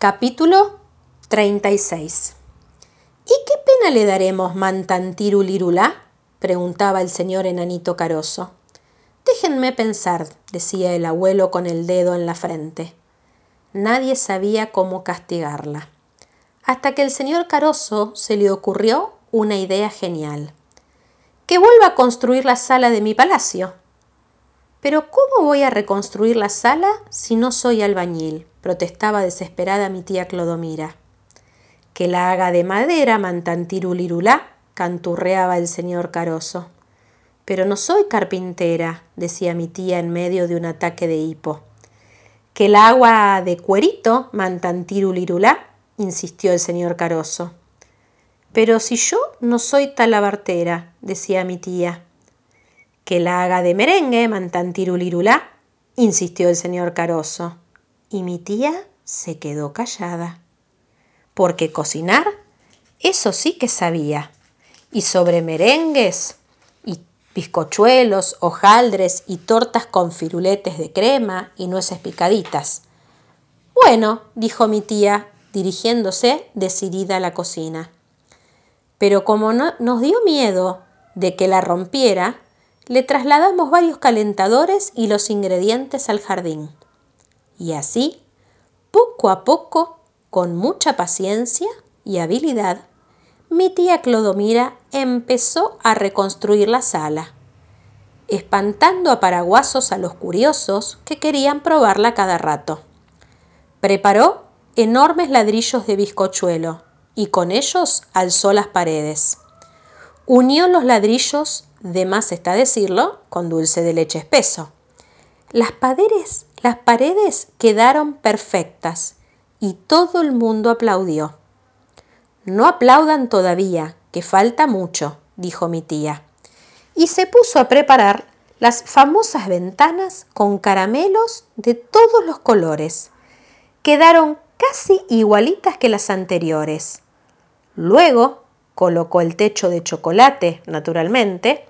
Capítulo 36 ¿Y qué pena le daremos mantantirulirulá? preguntaba el señor enanito caroso. Déjenme pensar, decía el abuelo con el dedo en la frente. Nadie sabía cómo castigarla. Hasta que el señor Caroso se le ocurrió una idea genial. Que vuelva a construir la sala de mi palacio. Pero ¿cómo voy a reconstruir la sala si no soy albañil? Protestaba desesperada mi tía Clodomira. Que la haga de madera, mantantirulirulá, canturreaba el señor Caroso. Pero no soy carpintera, decía mi tía en medio de un ataque de hipo. Que el agua de cuerito, mantantirulirulá, insistió el señor Caroso. Pero si yo no soy talabartera, decía mi tía. Que la haga de merengue, mantantirulirulá, insistió el señor Caroso. Y mi tía se quedó callada. Porque cocinar, eso sí que sabía. Y sobre merengues y bizcochuelos, hojaldres y tortas con firuletes de crema y nueces picaditas. Bueno, dijo mi tía, dirigiéndose decidida a la cocina. Pero como no, nos dio miedo de que la rompiera, le trasladamos varios calentadores y los ingredientes al jardín. Y así, poco a poco, con mucha paciencia y habilidad, mi tía Clodomira empezó a reconstruir la sala, espantando a paraguasos a los curiosos que querían probarla cada rato. Preparó enormes ladrillos de bizcochuelo y con ellos alzó las paredes. Unió los ladrillos de más está decirlo, con dulce de leche espeso. Las paredes, las paredes quedaron perfectas y todo el mundo aplaudió. No aplaudan todavía, que falta mucho, dijo mi tía. Y se puso a preparar las famosas ventanas con caramelos de todos los colores. Quedaron casi igualitas que las anteriores. Luego colocó el techo de chocolate, naturalmente,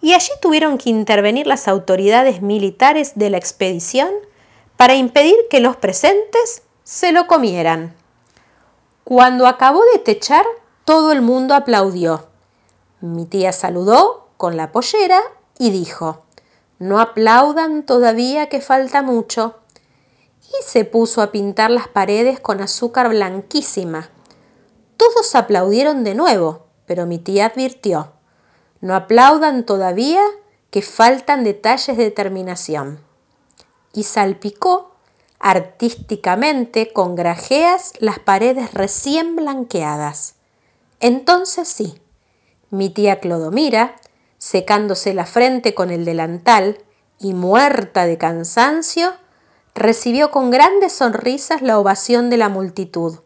y allí tuvieron que intervenir las autoridades militares de la expedición para impedir que los presentes se lo comieran. Cuando acabó de techar, todo el mundo aplaudió. Mi tía saludó con la pollera y dijo, no aplaudan todavía que falta mucho. Y se puso a pintar las paredes con azúcar blanquísima todos aplaudieron de nuevo, pero mi tía advirtió, no aplaudan todavía que faltan detalles de terminación. Y salpicó artísticamente con grajeas las paredes recién blanqueadas. Entonces sí, mi tía Clodomira, secándose la frente con el delantal y muerta de cansancio, recibió con grandes sonrisas la ovación de la multitud.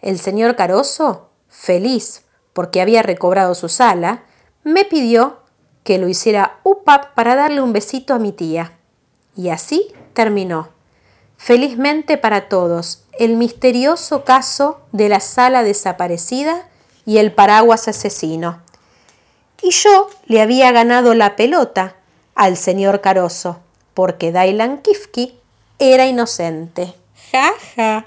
El señor Caroso, feliz porque había recobrado su sala, me pidió que lo hiciera UPA para darle un besito a mi tía. Y así terminó. Felizmente para todos, el misterioso caso de la sala desaparecida y el paraguas asesino. Y yo le había ganado la pelota al señor Caroso, porque Dailan Kifki era inocente. Ja, ja.